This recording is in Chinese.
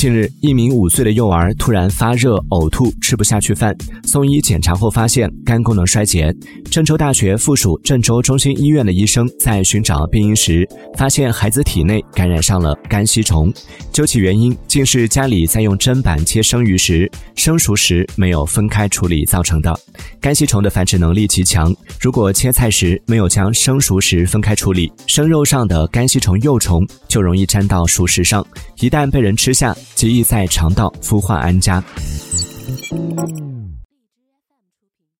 近日，一名五岁的幼儿突然发热、呕吐，吃不下去饭，送医检查后发现肝功能衰竭。郑州大学附属郑州中心医院的医生在寻找病因时，发现孩子体内感染上了肝吸虫。究其原因，竟是家里在用砧板切生鱼时，生熟时没有分开处理造成的。肝吸虫的繁殖能力极强，如果切菜时没有将生熟食分开处理，生肉上的肝吸虫幼虫就容易粘到熟食上，一旦被人吃下。极易在肠道孵化安家。